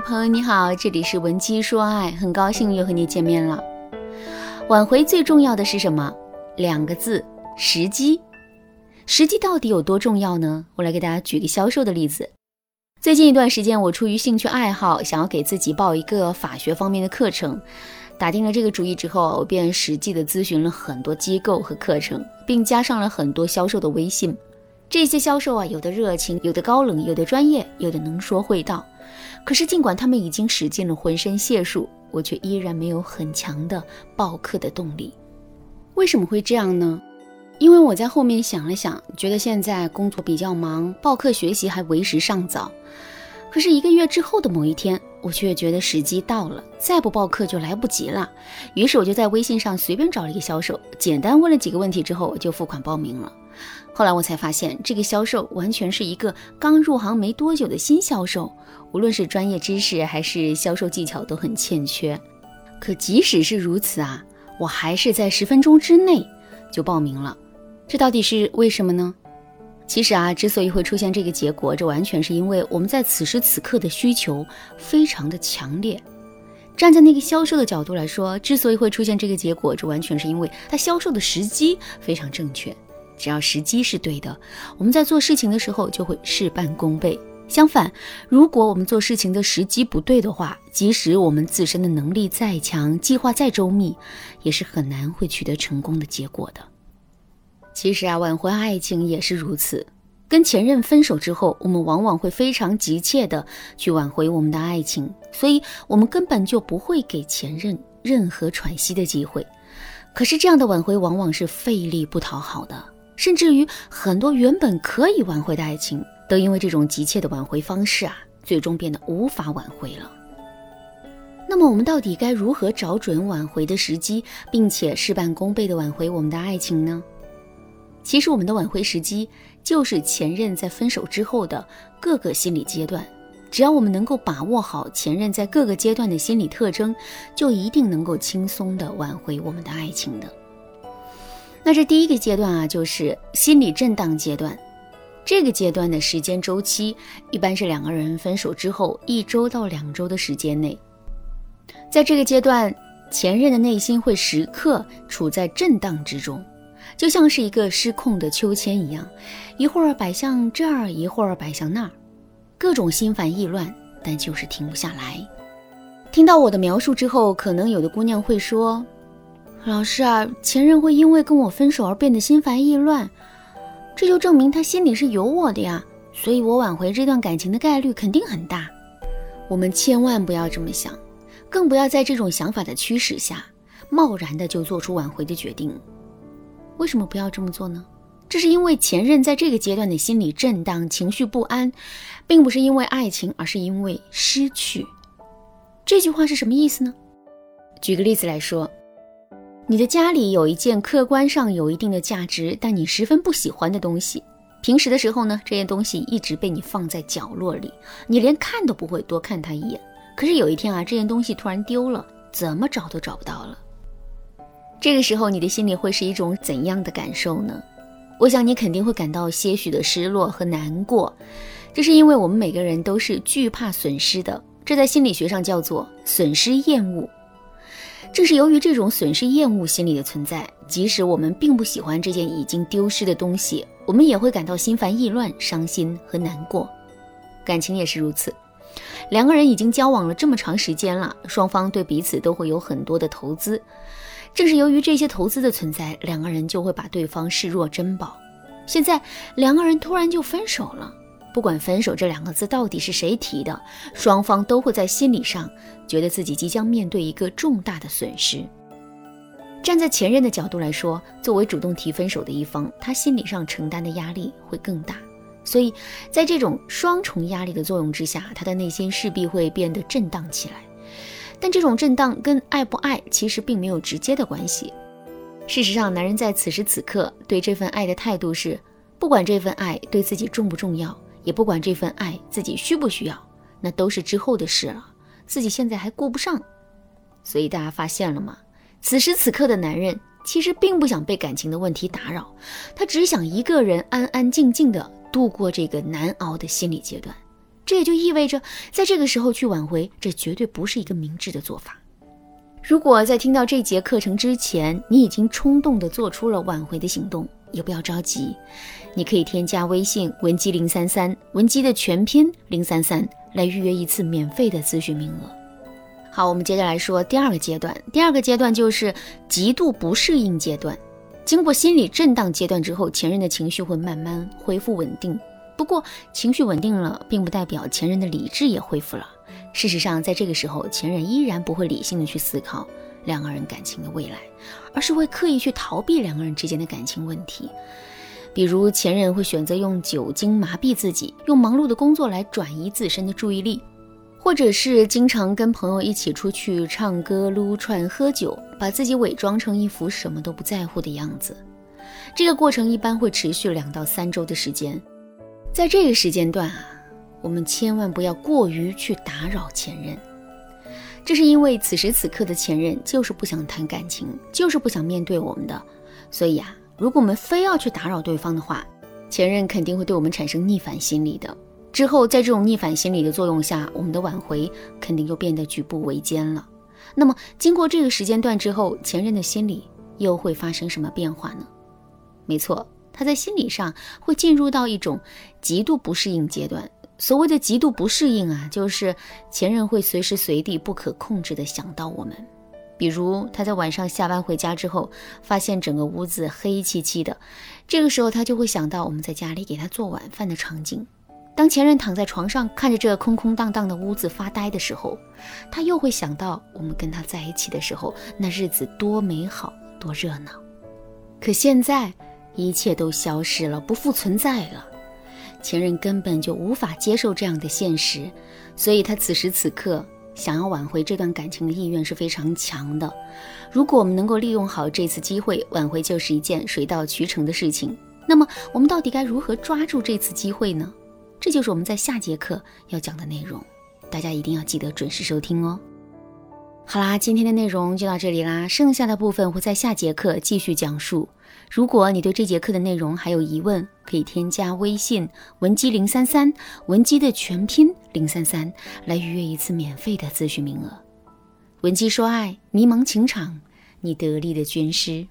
朋友你好，这里是文姬说爱，很高兴又和你见面了。挽回最重要的是什么？两个字：时机。时机到底有多重要呢？我来给大家举个销售的例子。最近一段时间，我出于兴趣爱好，想要给自己报一个法学方面的课程。打定了这个主意之后，我便实际的咨询了很多机构和课程，并加上了很多销售的微信。这些销售啊，有的热情，有的高冷，有的专业，有的能说会道。可是，尽管他们已经使尽了浑身解数，我却依然没有很强的报课的动力。为什么会这样呢？因为我在后面想了想，觉得现在工作比较忙，报课学习还为时尚早。可是一个月之后的某一天，我却觉得时机到了，再不报课就来不及了。于是我就在微信上随便找了一个销售，简单问了几个问题之后，就付款报名了。后来我才发现，这个销售完全是一个刚入行没多久的新销售，无论是专业知识还是销售技巧都很欠缺。可即使是如此啊，我还是在十分钟之内就报名了。这到底是为什么呢？其实啊，之所以会出现这个结果，这完全是因为我们在此时此刻的需求非常的强烈。站在那个销售的角度来说，之所以会出现这个结果，这完全是因为他销售的时机非常正确。只要时机是对的，我们在做事情的时候就会事半功倍。相反，如果我们做事情的时机不对的话，即使我们自身的能力再强，计划再周密，也是很难会取得成功的结果的。其实啊，挽回爱情也是如此。跟前任分手之后，我们往往会非常急切的去挽回我们的爱情，所以我们根本就不会给前任任何喘息的机会。可是这样的挽回往往是费力不讨好的。甚至于很多原本可以挽回的爱情，都因为这种急切的挽回方式啊，最终变得无法挽回了。那么我们到底该如何找准挽回的时机，并且事半功倍的挽回我们的爱情呢？其实我们的挽回时机就是前任在分手之后的各个心理阶段，只要我们能够把握好前任在各个阶段的心理特征，就一定能够轻松的挽回我们的爱情的。那这第一个阶段啊，就是心理震荡阶段。这个阶段的时间周期一般是两个人分手之后一周到两周的时间内。在这个阶段，前任的内心会时刻处在震荡之中，就像是一个失控的秋千一样，一会儿摆向这儿，一会儿摆向那儿，各种心烦意乱，但就是停不下来。听到我的描述之后，可能有的姑娘会说。老师啊，前任会因为跟我分手而变得心烦意乱，这就证明他心里是有我的呀，所以我挽回这段感情的概率肯定很大。我们千万不要这么想，更不要在这种想法的驱使下，贸然的就做出挽回的决定。为什么不要这么做呢？这是因为前任在这个阶段的心理震荡、情绪不安，并不是因为爱情，而是因为失去。这句话是什么意思呢？举个例子来说。你的家里有一件客观上有一定的价值，但你十分不喜欢的东西。平时的时候呢，这件东西一直被你放在角落里，你连看都不会多看它一眼。可是有一天啊，这件东西突然丢了，怎么找都找不到了。这个时候，你的心里会是一种怎样的感受呢？我想你肯定会感到些许的失落和难过。这是因为我们每个人都是惧怕损失的，这在心理学上叫做损失厌恶。正是由于这种损失厌恶心理的存在，即使我们并不喜欢这件已经丢失的东西，我们也会感到心烦意乱、伤心和难过。感情也是如此，两个人已经交往了这么长时间了，双方对彼此都会有很多的投资。正是由于这些投资的存在，两个人就会把对方视若珍宝。现在两个人突然就分手了。不管分手这两个字到底是谁提的，双方都会在心理上觉得自己即将面对一个重大的损失。站在前任的角度来说，作为主动提分手的一方，他心理上承担的压力会更大，所以在这种双重压力的作用之下，他的内心势必会变得震荡起来。但这种震荡跟爱不爱其实并没有直接的关系。事实上，男人在此时此刻对这份爱的态度是，不管这份爱对自己重不重要。也不管这份爱自己需不需要，那都是之后的事了，自己现在还顾不上。所以大家发现了吗？此时此刻的男人其实并不想被感情的问题打扰，他只想一个人安安静静的度过这个难熬的心理阶段。这也就意味着，在这个时候去挽回，这绝对不是一个明智的做法。如果在听到这节课程之前，你已经冲动地做出了挽回的行动，也不要着急，你可以添加微信文姬零三三，文姬的全拼零三三，来预约一次免费的咨询名额。好，我们接着来说第二个阶段，第二个阶段就是极度不适应阶段。经过心理震荡阶段之后，前任的情绪会慢慢恢复稳定。不过，情绪稳定了，并不代表前任的理智也恢复了。事实上，在这个时候，前任依然不会理性的去思考两个人感情的未来，而是会刻意去逃避两个人之间的感情问题。比如，前任会选择用酒精麻痹自己，用忙碌的工作来转移自身的注意力，或者是经常跟朋友一起出去唱歌、撸串、喝酒，把自己伪装成一副什么都不在乎的样子。这个过程一般会持续两到三周的时间。在这个时间段啊，我们千万不要过于去打扰前任，这是因为此时此刻的前任就是不想谈感情，就是不想面对我们的。所以啊，如果我们非要去打扰对方的话，前任肯定会对我们产生逆反心理的。之后在这种逆反心理的作用下，我们的挽回肯定就变得举步维艰了。那么经过这个时间段之后，前任的心理又会发生什么变化呢？没错。他在心理上会进入到一种极度不适应阶段。所谓的极度不适应啊，就是前任会随时随地不可控制的想到我们。比如他在晚上下班回家之后，发现整个屋子黑漆漆的，这个时候他就会想到我们在家里给他做晚饭的场景。当前任躺在床上看着这空空荡荡的屋子发呆的时候，他又会想到我们跟他在一起的时候，那日子多美好，多热闹。可现在。一切都消失了，不复存在了。前任根本就无法接受这样的现实，所以他此时此刻想要挽回这段感情的意愿是非常强的。如果我们能够利用好这次机会，挽回就是一件水到渠成的事情。那么，我们到底该如何抓住这次机会呢？这就是我们在下节课要讲的内容，大家一定要记得准时收听哦。好啦，今天的内容就到这里啦，剩下的部分会在下节课继续讲述。如果你对这节课的内容还有疑问，可以添加微信文姬零三三，文姬的全拼零三三，来预约一次免费的咨询名额。文姬说爱，迷茫情场，你得力的军师。